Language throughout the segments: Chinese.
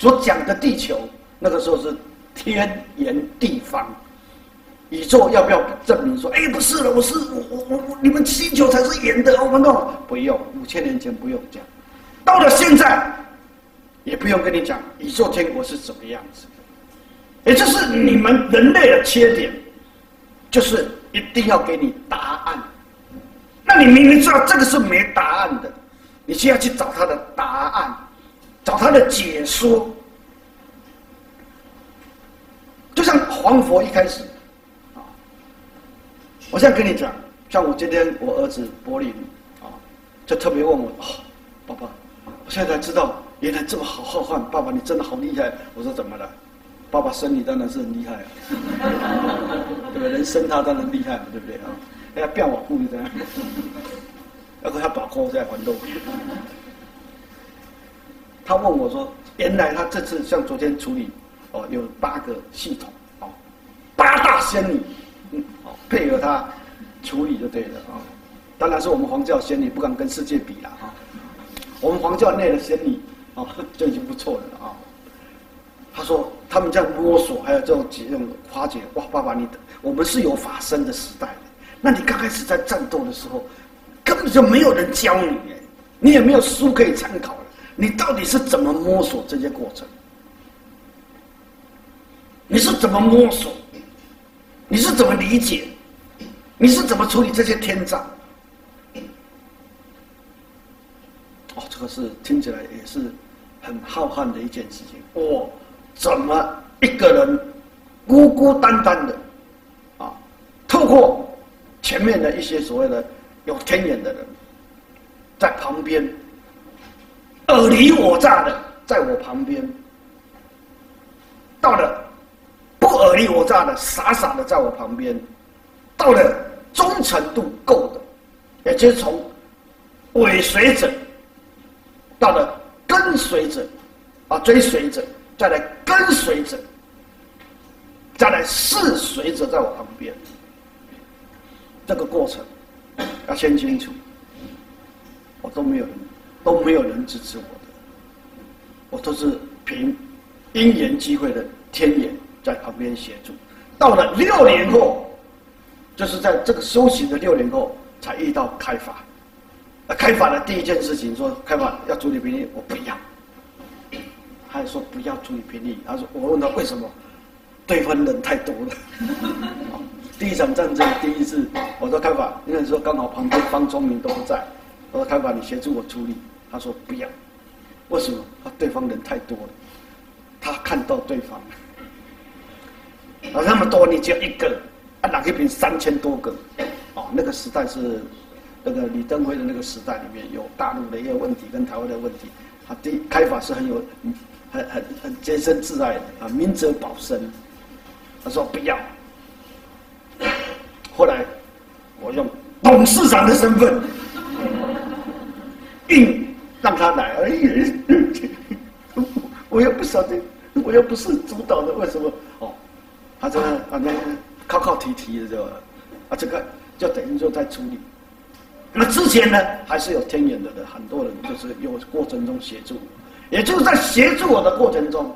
所讲的地球，那个时候是天圆地方。宇宙要不要证明说，哎，不是了，我是我我我我，你们星球才是圆的，我们弄不用，五千年前不用讲，到了现在，也不用跟你讲宇宙天国是怎么样子，也就是你们人类的缺点，就是一定要给你答案。那你明明知道这个是没答案的，你就要去找他的答案，找他的解说。就像黄佛一开始。啊我现在跟你讲，像我今天我儿子柏林，啊，就特别问我，哦，爸爸，我现在才知道原来这么好浩瀚，爸爸你真的好厉害。我说怎么了？爸爸生你当然是很厉害啊，对不？人生他当然厉害，对不对啊？哎呀，变我故意的，要和他把锅在还给我。他问我说，原来他这次像昨天处理，哦，有八个系统，哦，八大仙女。嗯，好，配合他处理就对了啊。当然是我们黄教仙女不敢跟世界比了啊。我们黄教内的仙女啊，就已经不错了啊。他说他们这样摸索，还有这种这种化解，哇，爸爸你，我们是有法身的时代的。那你刚开始在战斗的时候，根本就没有人教你，你也没有书可以参考，你到底是怎么摸索这些过程？你是怎么摸索？你是怎么理解？你是怎么处理这些天障？哦，这个是听起来也是很浩瀚的一件事情。我怎么一个人孤孤单单的啊？透过前面的一些所谓的有天眼的人，在旁边尔虞我诈的，在我旁边，到了。不尔虞我诈的，傻傻的在我旁边，到了忠诚度够的，也就是从尾随者到了跟随者，啊，追随者，再来跟随者，再来侍随者，在我旁边，这个过程要先清楚，我都没有，都没有人支持我的，我都是凭因缘机会的天眼。在旁边协助，到了六年后，就是在这个修行的六年后，才遇到开法。那开法的第一件事情说，开法要处理兵力，我不要。他说不要处理兵力，他说我问他为什么，对方人太多了。第一场战争第一次，我说开法，因为说刚好旁边方聪明都不在，我说开法你协助我处理，他说不要，为什么？他对方人太多了，他看到对方。啊，那么多你只有一个，啊，哪一边三千多个？哦，那个时代是那个李登辉的那个时代里面有大陆的一个问题跟台湾的问题，他第开法是很有很很很洁身自爱的啊，明哲保身。他说不要，后来我用董事长的身份，硬让他来而已。我又不晓得，我又不是主导的，为什么？哦。他这个反正靠靠提提的就，啊，这个就等于说在处理。那之前呢，还是有天眼的的，很多人就是有过程中协助，也就是在协助我的过程中，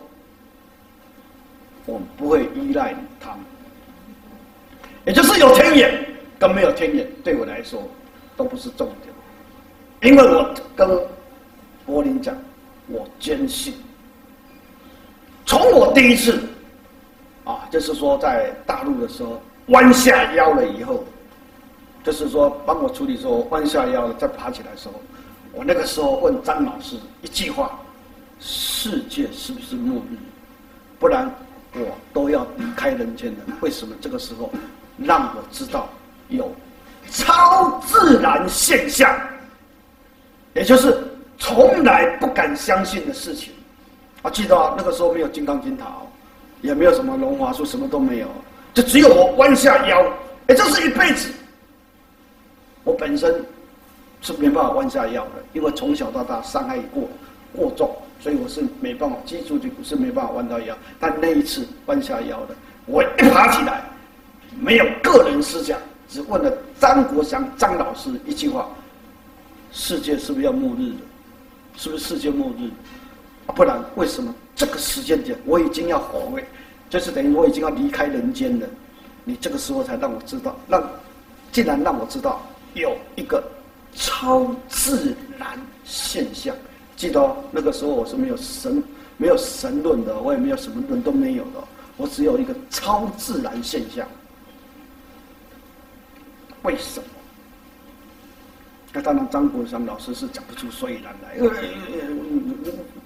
我不会依赖他们。也就是有天眼跟没有天眼，对我来说都不是重点，因为我跟柏林讲，我坚信，从我第一次。啊，就是说，在大陆的时候弯下腰了以后，就是说帮我处理说弯下腰了再爬起来的时候，我那个时候问张老师一句话：世界是不是末日？不然我都要离开人间了。为什么这个时候让我知道有超自然现象？也就是从来不敢相信的事情。啊，记得啊，那个时候没有金刚经塔。也没有什么龙华书，什么都没有，就只有我弯下腰，也就是一辈子。我本身是没办法弯下腰的，因为从小到大伤害过过重，所以我是没办法，记住就是没办法弯到腰。但那一次弯下腰的，我一爬起来，没有个人思想，只问了张国祥张老师一句话：世界是不是要末日了？是不是世界末日？不然为什么这个时间点我已经要回，就是等于我已经要离开人间了？你这个时候才让我知道，让竟然让我知道有一个超自然现象。记得哦，那个时候我是没有神、没有神论的，我也没有什么论都没有的，我只有一个超自然现象。为什么？那当然，张国祥老师是讲不出所以然来，因为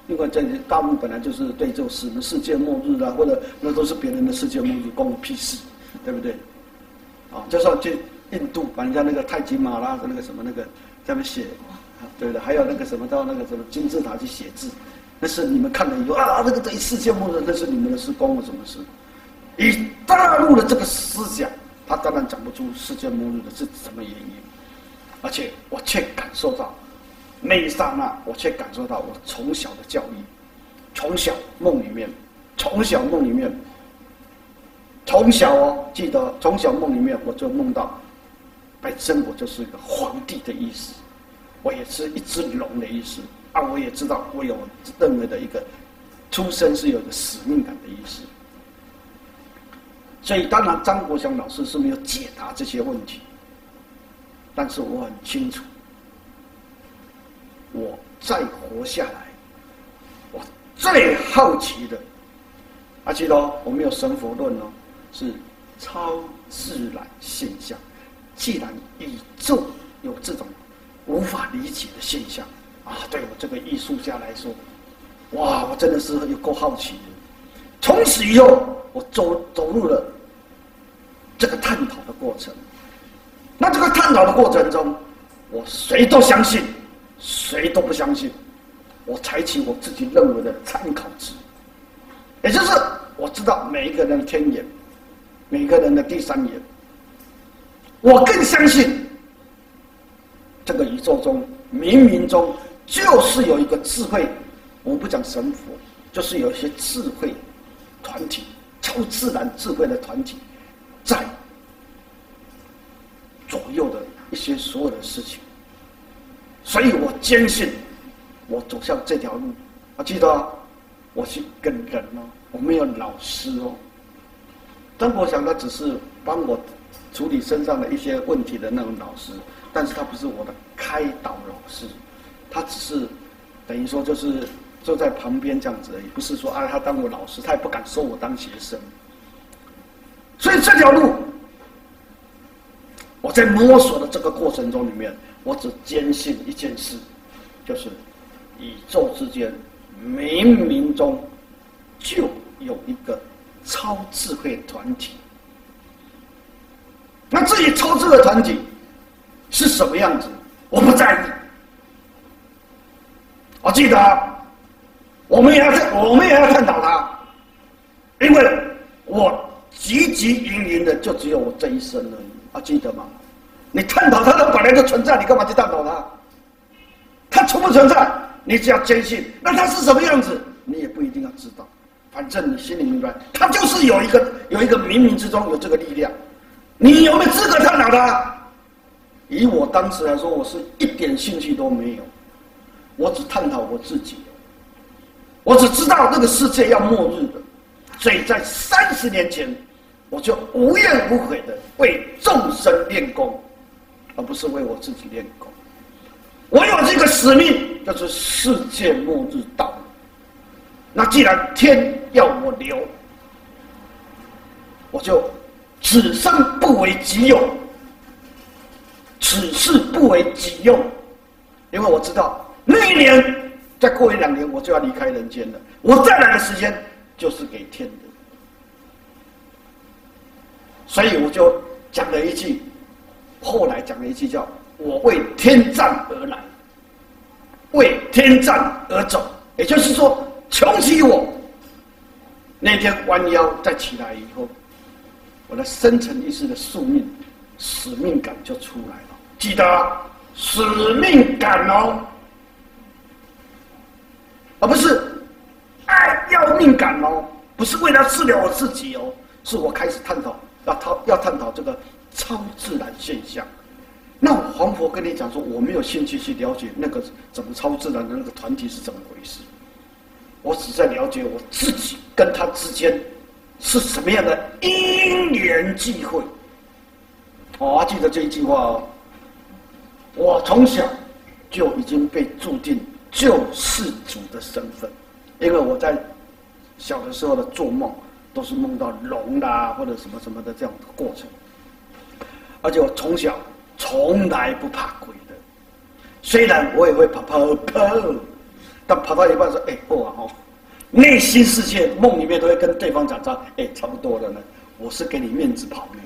因为在大陆本来就是对这种什么世界末日啊，或者那都是别人的世界末日，关我屁事，对不对？啊，就说去印度把人家那个泰姬玛拉的那个什么那个在那写，对不对？还有那个什么到那个什么金字塔去写字，那是你们看了以后啊，那个对世界末日那是你们的事，关我什么事？以大陆的这个思想，他当然讲不出世界末日的是什么原因。而且我却感受到，那一刹那，我却感受到我从小的教育，从小梦里面，从小梦里面，从小哦，记得从小梦里面我就梦到，本身我就是一个皇帝的意思，我也是一只龙的意思啊，我也知道我有认为的一个出生是有一个使命感的意思，所以当然张国祥老师是没有解答这些问题。但是我很清楚，我再活下来，我最好奇的，而且呢，我没有神佛论哦，是超自然现象。既然宇宙有这种无法理解的现象啊，对我这个艺术家来说，哇，我真的是有够好奇的。从此以后，我走走入了这个探讨的过程。那这个探讨的过程中，我谁都相信，谁都不相信。我采取我自己认为的参考值，也就是我知道每一个人的天眼，每个人的第三眼。我更相信，这个宇宙中冥冥中就是有一个智慧，我们不讲神佛，就是有一些智慧团体，超自然智慧的团体，在。左右的一些所有的事情，所以我坚信，我走向这条路。我记得，我是跟人哦，我没有老师哦。张国祥他只是帮我处理身上的一些问题的那种老师，但是他不是我的开导老师，他只是等于说就是坐在旁边这样子而已，不是说啊他当我老师，他也不敢收我当学生。所以这条路。我在摸索的这个过程中里面，我只坚信一件事，就是宇宙之间冥冥中就有一个超智慧团体。那至于超智慧团体是什么样子，我不在意。我记得，我们也要在我们也要探讨它，因为我汲汲营营的就只有我这一生而已。啊，记得吗？你探讨它，它本来就存在，你干嘛去探讨它？它存不存在？你只要坚信，那它是什么样子，你也不一定要知道。反正你心里明白，它就是有一个有一个冥冥之中有这个力量。你有没有资格探讨它？以我当时来说，我是一点兴趣都没有。我只探讨我自己，我只知道这个世界要末日的，所以在三十年前。我就无怨无悔的为众生练功，而不是为我自己练功。我有这个使命，就是世界末日到了。那既然天要我留，我就此生不为己有，此事不为己用，因为我知道那一年再过一两年我就要离开人间了，我再来的时间就是给天的。所以我就讲了一句，后来讲了一句叫“我为天战而来，为天战而走”，也就是说，穷其我那天弯腰再起来以后，我的深层意识的宿命、使命感就出来了。记得使命感哦，而不是爱要命感哦，不是为了治疗我自己哦，是我开始探讨。要讨要探讨这个超自然现象，那黄佛跟你讲说，我没有兴趣去了解那个怎么超自然的那个团体是怎么回事，我只在了解我自己跟他之间是什么样的因缘际会。我还记得这一句话哦，我从小就已经被注定救世主的身份，因为我在小的时候的做梦都是梦到龙啦或者什么什么的这样的过程，而且我从小从来不怕鬼的，虽然我也会跑跑跑，但跑到一半说：“哎，不啊哦，内心世界梦里面都会跟对方讲说：哎，差不多了呢，我是给你面子跑的。”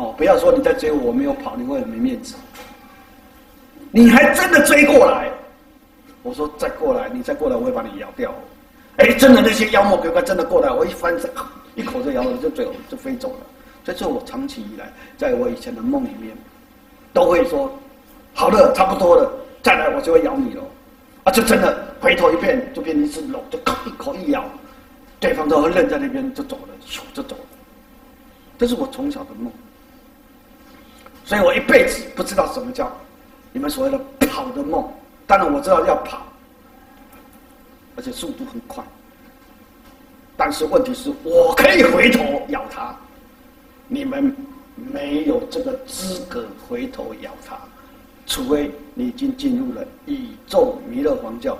哦，不要说你在追我，我没有跑，你会很没面子。你还真的追过来？我说再过来，你再过来，我会把你咬掉。哎，真的那些妖魔鬼怪真的过来，我一翻身，一口就咬了，就走，就飞走了。这是我长期以来在我以前的梦里面，都会说，好了，差不多了，再来我就会咬你了。啊，就真的回头一变，就变成一只龙，就咔一口一咬，对方都会愣在那边就走了，咻就走了。这是我从小的梦。所以我一辈子不知道什么叫你们所谓的跑的梦。当然我知道要跑，而且速度很快。但是问题是我可以回头咬它，你们没有这个资格回头咬它，除非你已经进入了宇宙弥勒皇教，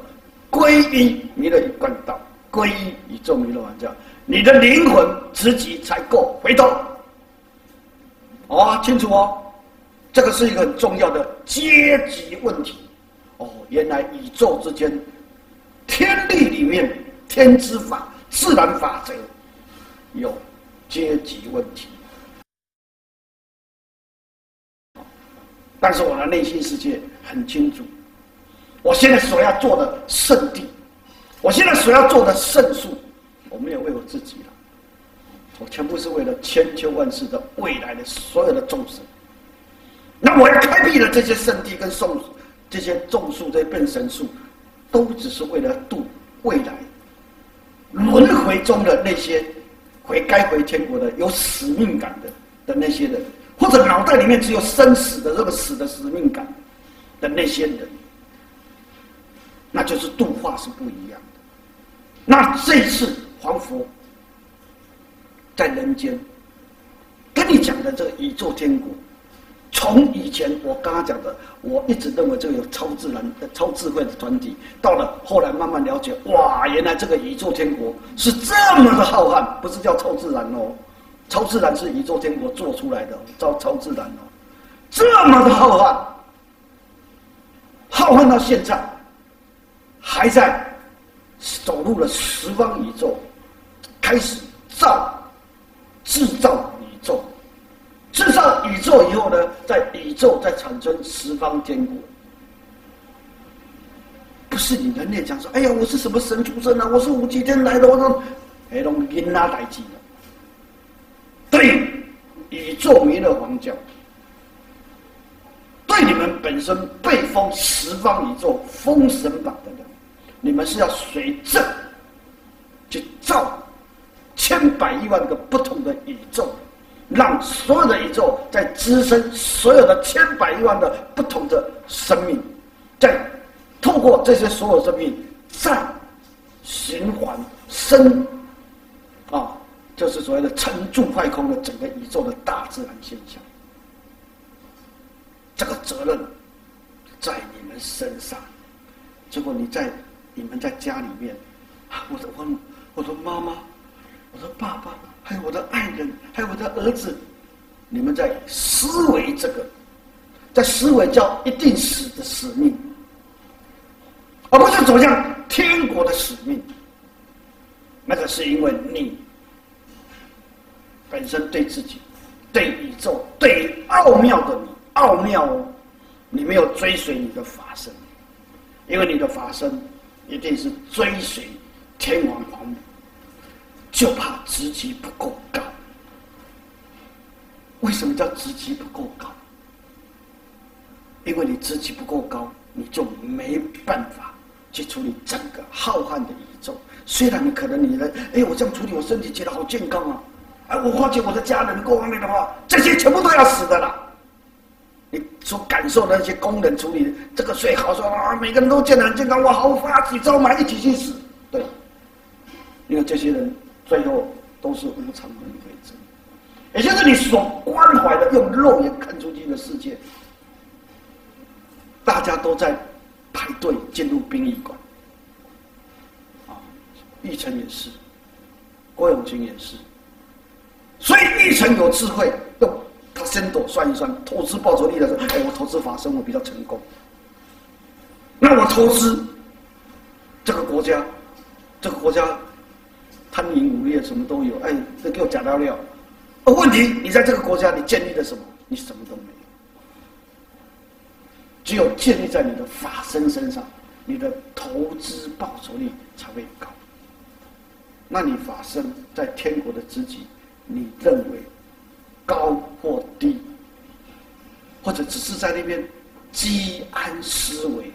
皈依弥勒一贯道，皈依宇宙弥勒皇教，你的灵魂自己才够回头。哦，清楚哦。这个是一个很重要的阶级问题，哦，原来宇宙之间，天地里面，天之法、自然法则，有阶级问题。但是我的内心世界很清楚，我现在所要做的圣地，我现在所要做的圣树，我没有为我自己了，我全部是为了千秋万世的未来的所有的众生。那我要开辟了这些圣地跟种这些种树、这些变神树，都只是为了度未来轮回中的那些回该回天国的有使命感的的那些人，或者脑袋里面只有生死的这个死的使命感的那些人，那就是度化是不一样的。那这次黄佛在人间跟你讲的这个宇宙天国。从以前我刚刚讲的，我一直认为这个有超自然、超智慧的团体，到了后来慢慢了解，哇，原来这个宇宙天国是这么的浩瀚，不是叫超自然哦，超自然是宇宙天国做出来的，叫超自然哦，这么的浩瀚，浩瀚到现在，还在走入了十方宇宙，开始造、制造宇宙。制造宇宙以后呢，在宇宙再产生十方天国，不是你人类讲说，哎呀，我是什么神出生啊？我是五极天来的，我说，哎，龙因哪来记的？对，宇宙弥勒王教，对你们本身被封十方宇宙封神榜的人，你们是要随正去造千百亿万个不同的宇宙。让所有的宇宙在滋生所有的千百亿万的不同的生命，在透过这些所有生命再循环生啊，就是所谓的成住坏空的整个宇宙的大自然现象。这个责任在你们身上。结果你在你们在家里面，我的我我的妈妈，我的爸爸。还有我的爱人，还有我的儿子，你们在思维这个，在思维叫一定死的使命，而不是走向天国的使命。那个是因为你本身对自己、对宇宙、对奥妙的你，奥妙哦，你没有追随你的法身，因为你的法身一定是追随天王皇母。就怕职级不够高。为什么叫职级不够高？因为你职级不够高，你就没办法去处理整个浩瀚的宇宙。虽然你可能你的，哎，我这样处理，我身体觉得好健康啊！哎，我发觉我的家人各方面的话，这些全部都要死的了。你所感受的那些工人处理这个最好说啊，每个人都健康健康，我好发起招嘛，一起去死。对，因为这些人最后都是无常轮回者，也就是你所关怀的，用肉眼看出去的世界，大家都在排队进入殡仪馆。啊，玉成也是，郭永清也是，所以玉成有智慧，用他先躲算一算投资报酬率的时候，哎，我投资法生我比较成功，那我投资这个国家。这个国家贪淫污蔑什么都有，哎，这给我假料料。问题，你在这个国家，你建立了什么？你什么都没有。只有建立在你的法身身上，你的投资报酬率才会高。那你法身在天国的自己，你认为高或低，或者只是在那边积安思危、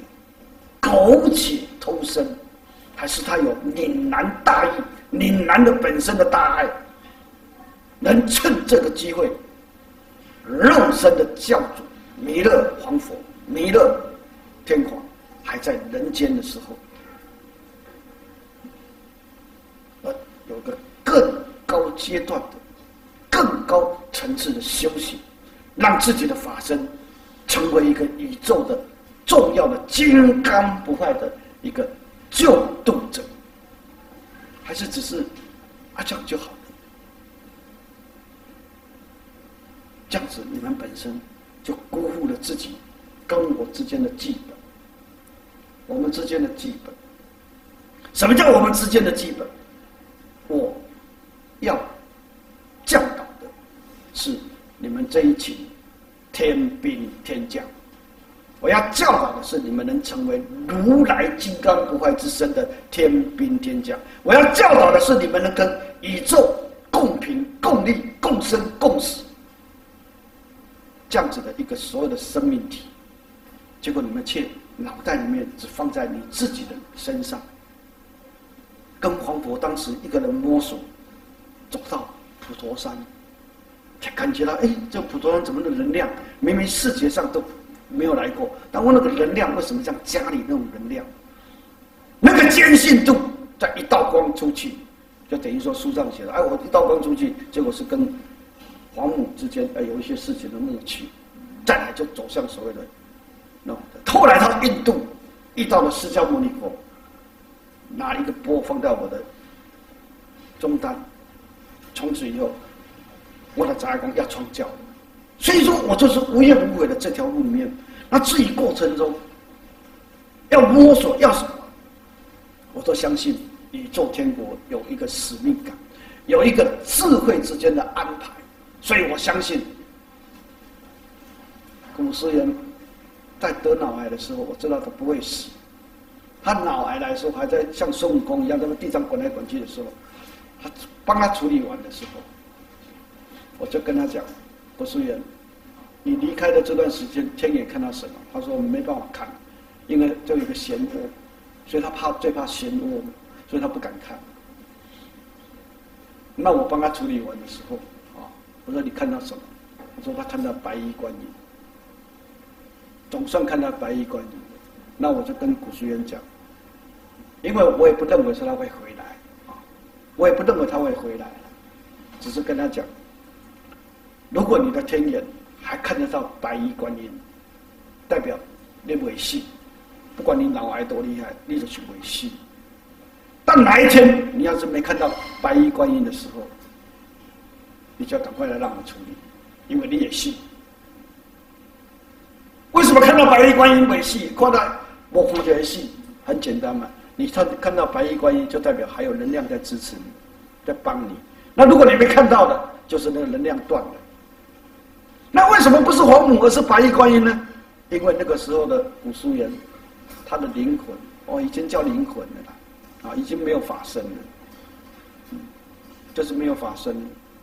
苟且偷生？还是他有岭南大义，岭南的本身的大爱，能趁这个机会，肉身的教主弥勒皇佛、弥勒天皇还在人间的时候，呃，有个更高阶段的、更高层次的修行，让自己的法身成为一个宇宙的重要的金刚不坏的一个。救度者，还是只是啊这样就好了？这样子你们本身就辜负了自己跟我之间的基本，我们之间的基本。什么叫我们之间的基本？我要教导的是你们这一群天兵天将。我要教导的是，你们能成为如来金刚不坏之身的天兵天将。我要教导的是，你们能跟宇宙共平、共利、共生、共死，这样子的一个所有的生命体。结果你们却脑袋里面只放在你自己的身上，跟黄渤当时一个人摸索走到普陀山，才感觉到，哎，这普陀山怎么的能量，明明视觉上都。没有来过，但我那个能量为什么像家里那种能量？那个坚信度，在一道光出去，就等于说书上写的，哎，我一道光出去，结果是跟皇母之间哎有一些事情的默契，再来就走向所谓的那。后来到印度遇到了释迦牟尼佛，拿一个钵放在我的中丹，从此以后，我的杂光要传教。所以说我就是无怨无悔的这条路里面，那至于过程中要摸索要什么，我都相信宇宙天国有一个使命感，有一个智慧之间的安排，所以我相信古时人在得脑癌的时候，我知道他不会死，他脑癌来说还在像孙悟空一样在那地上滚来滚去的时候，他帮他处理完的时候，我就跟他讲。不是人，你离开的这段时间，天眼看到什么？他说我们没办法看，因为就有个漩涡，所以他怕最怕漩涡，所以他不敢看。那我帮他处理完的时候，啊，我说你看到什么？我说他看到白衣观音，总算看到白衣观音。那我就跟古书院讲，因为我也不认为说他会回来，啊，我也不认为他会回来，只是跟他讲。如果你的天眼还看得到白衣观音，代表你违信，不管你脑癌多厉害，你就去违信。但哪一天你要是没看到白衣观音的时候，你就要赶快来让我处理，因为你也信。为什么看到白衣观音违信？看到我佛就信，很简单嘛。你看看到白衣观音，就代表还有能量在支持你，在帮你。那如果你没看到的，就是那个能量断了。那为什么不是黄母，而是白衣观音呢？因为那个时候的古书人，他的灵魂哦，已经叫灵魂了，啊，已经没有法身了，嗯，就是没有法身，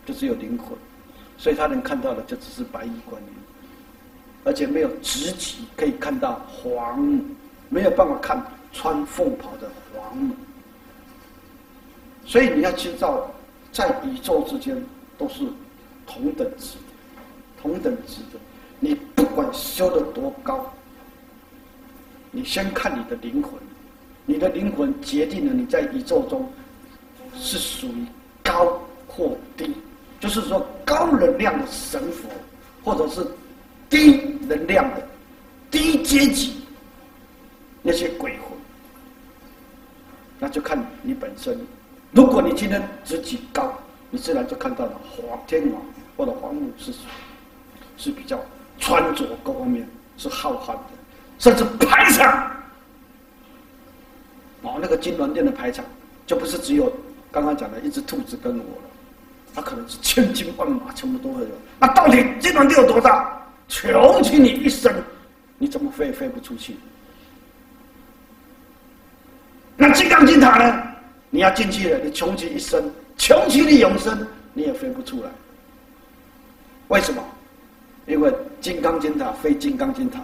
就只有灵魂，所以他能看到的就只是白衣观音，而且没有直体可以看到黄母，没有办法看穿凤袍的黄母，所以你要知道，在宇宙之间都是同等值。同等级的，你不管修得多高，你先看你的灵魂，你的灵魂决定了你在宇宙中是属于高或低，就是说高能量的神佛，或者是低能量的低阶级那些鬼魂，那就看你本身。如果你今天自己高，你自然就看到了黄天王或者黄母是谁是比较穿着各方面是浩瀚的，甚至排场哦，那个金銮殿的排场就不是只有刚刚讲的一只兔子跟我了，它可能是千军万马全部都会有。那到底金銮殿有多大？穷其你一生，你怎么飞也飞不出去？那金刚经塔呢？你要进去了，你穷其一生，穷其你永生，你也飞不出来。为什么？因为金刚经它非金刚经塔，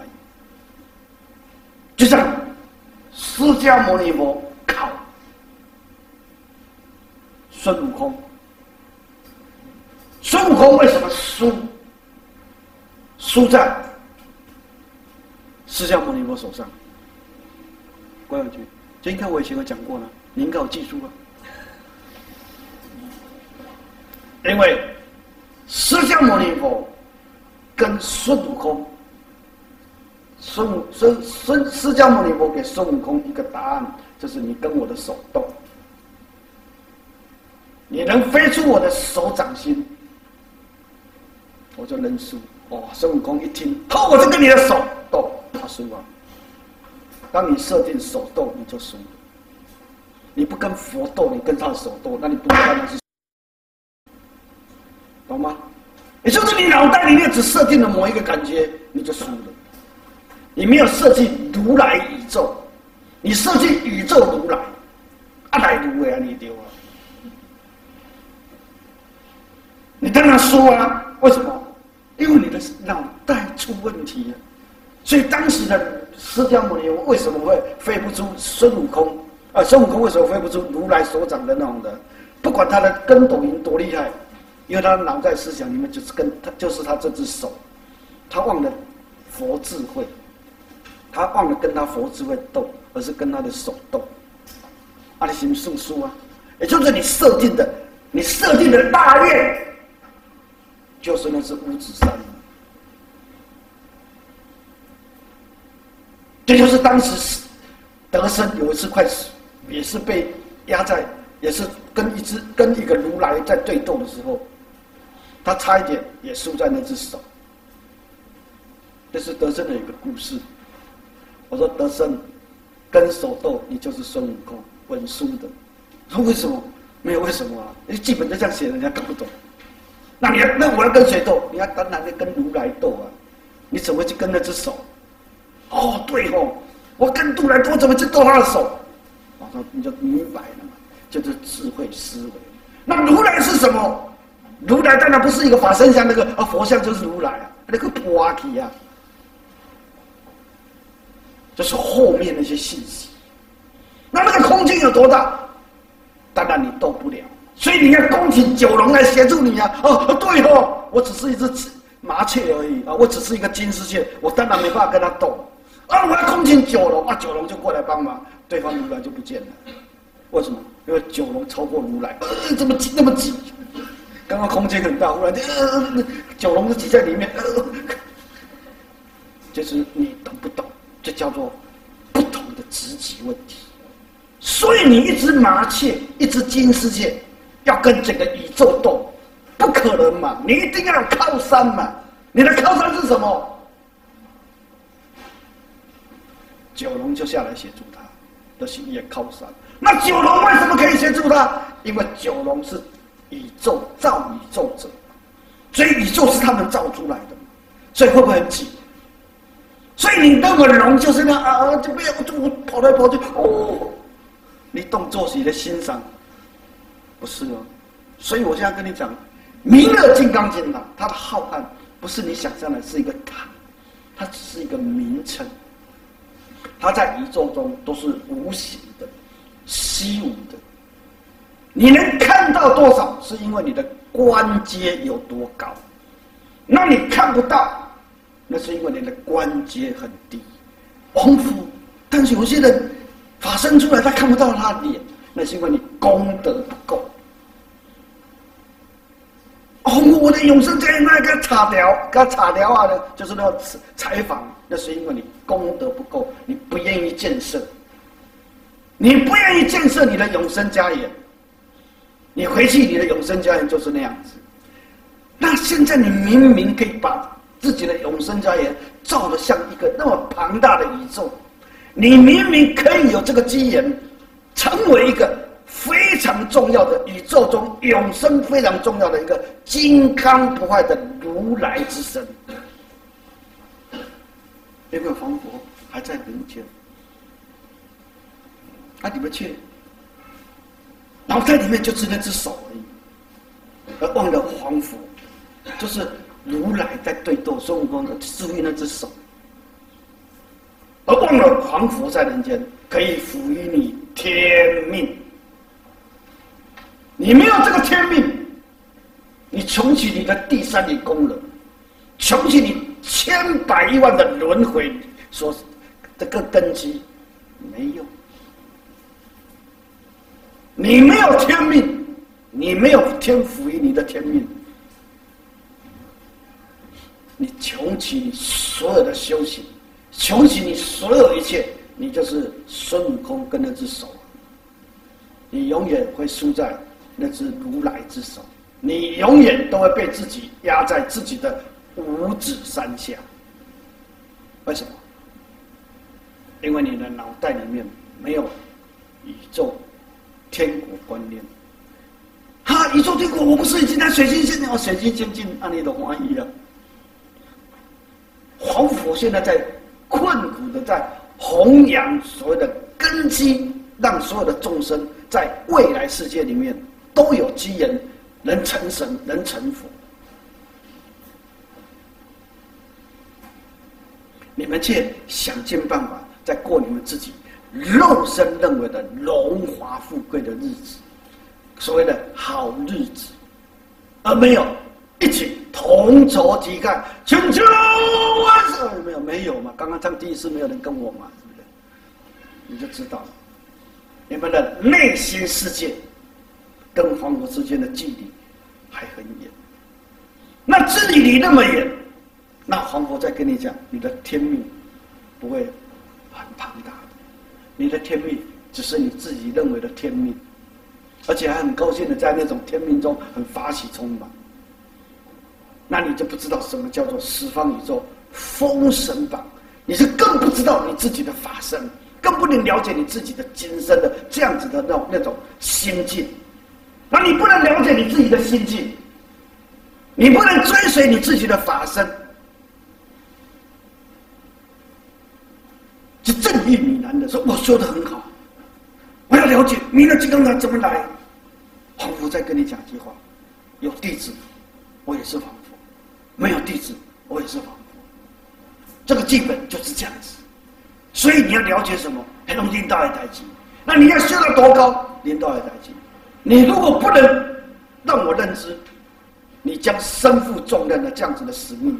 就像释迦牟尼佛考孙悟空，孙悟空为什么输？输在释迦牟尼佛手上。关友军，今天我以前有讲过了。您应该有记住了，因为释迦牟尼佛跟孙悟空，孙悟孙孙释迦牟尼佛给孙悟空一个答案，就是你跟我的手斗，你能飞出我的手掌心，我就认输。哦，孙悟空一听，好，我就跟你的手斗，他输了。当你设定手斗，你就输了。你不跟佛斗，你跟他的手斗，那你不知道那是，懂吗？也就是你脑袋里面只设定了某一个感觉，你就输了。你没有设计如来宇宙，你设计宇宙如来，阿来如来你丢啊！你当然输啊！为什么？因为你的脑袋出问题了。所以当时的释迦牟尼为什么会飞不出孙悟空？啊，孙悟空为什么飞不出如来所掌的那种的？不管他的跟斗云多厉害，因为他脑袋思想里面就是跟他，就是他这只手，他忘了佛智慧，他忘了跟他佛智慧斗，而是跟他的手斗。阿里行不胜输啊？也就是你设定的，你设定的大愿，就是那只五指山。这就是当时德生有一次快死。也是被压在，也是跟一只跟一个如来在对斗的时候，他差一点也输在那只手。这是德胜的一个故事。我说德胜跟手斗，你就是孙悟空稳输的。说为什么？没有为什么啊？因为基本就这样写，人家搞不懂。那你要那我要跟谁斗？你要当然要跟如来斗啊！你怎么去跟那只手？哦，对哦，我跟如来，我怎么去斗他的手？我说你就明白了嘛，就是智慧思维。那如来是什么？如来当然不是一个法身像，那个啊佛像就是如来，那个破阿提啊，就是后面那些信息。那那个空间有多大？当然你斗不了，所以你要恭请九龙来协助你啊！哦，对哦，我只是一只麻雀而已啊，我只是一个金丝雀，我当然没办法跟他斗。啊！我要恭请九龙啊，九龙就过来帮忙，对方如来就不见了。为什么？因为九龙超过如来，呃，这么挤，那么挤。刚刚空间很大，忽然间，呃，九龙就挤在里面，呃，就是你懂不懂？这叫做不同的职级问题。所以你一只麻雀，一只金丝雀，要跟整个宇宙斗，不可能嘛！你一定要有靠山嘛！你的靠山是什么？九龙就下来协助他，的心也靠山。那九龙为什么可以协助他？因为九龙是宇宙造宇宙者，所以宇宙是他们造出来的，所以会不会很挤？所以你那个龙就是那啊，就不要就跑来跑去哦，你动作是你的欣赏，不是哦。所以我现在跟你讲，《弥勒金刚经》啊，它的浩瀚不是你想象的，是一个塔，它只是一个名称。它在宇宙中都是无形的、虚无的。你能看看到多少，是因为你的关节有多高。那你看不到，那是因为你的关节很低。王府，但是有些人法身出来，他看不到他的脸，那是因为你功德不够。哦，我的永生家园那个差掉，个差掉啊，就是那个采访，那是因为你功德不够，你不愿意建设，你不愿意建设你的永生家园，你回去你的永生家园就是那样子。那现在你明明可以把自己的永生家园造得像一个那么庞大的宇宙，你明明可以有这个机缘，成为一个。非常重要的宇宙中永生非常重要的一个金刚不坏的如来之身，因为黄佛还在人间，啊，你们去，脑袋里面就只那只手而已，而忘了皇佛，就是如来在对斗孙悟空的，注意那只手，而忘了皇佛在人间可以赋予你天命。你没有这个天命，你穷其你的第三类功能，穷其你千百亿万的轮回所这个根基，没有。你没有天命，你没有天赋予你的天命，你穷其所有的修行，穷其你所有一切，你就是孙悟空跟那只手，你永远会输在。那只如来之手，你永远都会被自己压在自己的五指山下。为什么？因为你的脑袋里面没有宇宙天国观念。哈，宇宙天国，我不是已经在水晶仙境？水晶仙境，阿弥陀佛一了。黄佛现在在困苦的在弘扬所谓的根基，让所有的众生在未来世界里面。都有机缘能成神，能成佛。你们却想尽办法在过你们自己肉身认为的荣华富贵的日子，所谓的好日子，而没有一起同仇敌忾，千秋万世没有？没有嘛？刚刚唱第一次没有人跟我嘛？是不是？你就知道你们的内心世界。跟黄佛之间的距离还很远，那距离那么远，那黄佛再跟你讲，你的天命不会很庞大，你的天命只是你自己认为的天命，而且还很高兴的在那种天命中很发起充满，那你就不知道什么叫做十方宇宙封神榜，你是更不知道你自己的法身，更不能了解你自己的今生的这样子的那种那种心境。那你不能了解你自己的心境，你不能追随你自己的法身，就正义凛然的说：“我说的很好，我要了解弥勒金刚他怎么来。”皇佛在跟你讲一句话：“有弟子，我也是皇佛；没有弟子，我也是皇佛。”这个基本就是这样子。所以你要了解什么？很容易领导一台机。那你要修到多高？领导一台机。你如果不能让我认知，你将身负重任的这样子的使命，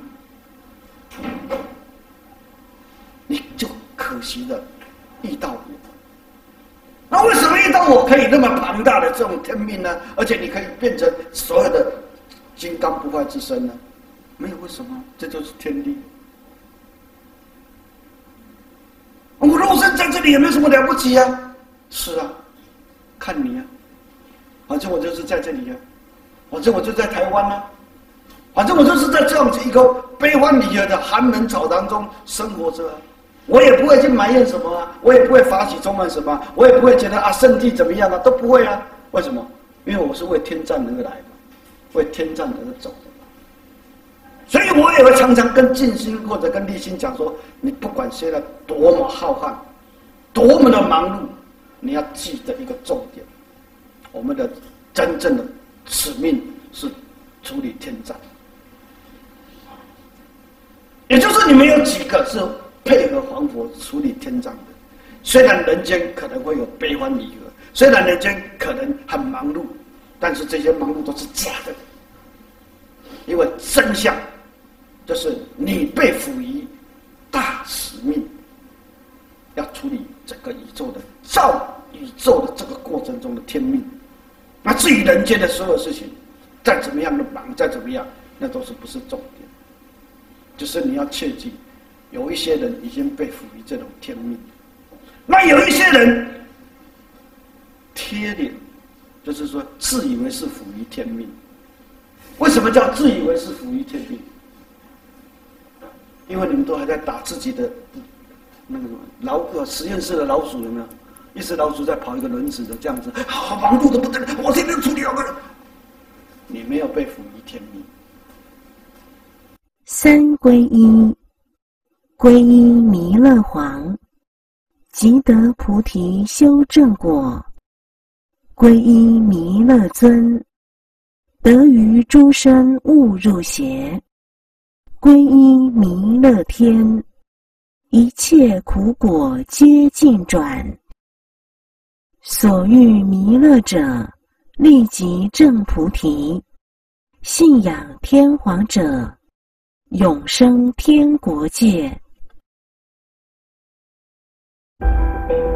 你就可惜了遇到我。那为什么遇到我可以那么庞大的这种天命呢？而且你可以变成所有的金刚不坏之身呢？没有为什么，这就是天地。我肉身在这里也没有什么了不起啊！是啊，看你啊。反正我就是在这里呀、啊，反正我就在台湾啊，反正我就是在这样子一个悲欢离合的寒门草堂中生活着，啊我也不会去埋怨什么啊，我也不会发起充满什么，我也不会觉得啊圣地怎么样啊，都不会啊。为什么？因为我是为天葬而来嘛，为天葬而走的嘛。所以我也会常常跟静心或者跟立心讲说，你不管现在多么浩瀚，多么的忙碌，你要记得一个重点。我们的真正的使命是处理天葬，也就是你们有几个是配合黄佛处理天葬的。虽然人间可能会有悲欢离合，虽然人间可能很忙碌，但是这些忙碌都是假的，因为真相就是你被赋予大使命，要处理整个宇宙的造宇宙的这个过程中的天命。那至于人间的所有事情，再怎么样的忙，再怎么样，那都是不是重点。就是你要切记，有一些人已经被赋予这种天命，那有一些人贴脸，就是说自以为是赋予天命。为什么叫自以为是赋予天命？因为你们都还在打自己的那个什么老呃实验室的老鼠有没有？一只老鼠在跑一个轮子的这样子，好忙碌的不得了。我天天处理两个人，你没有被赋予天命。三皈依，皈依弥勒皇，即得菩提修正果；皈依弥勒尊，得于诸生勿入邪。皈依弥勒天，一切苦果皆尽转。所欲弥勒者，立即证菩提；信仰天皇者，永生天国界。Thank you.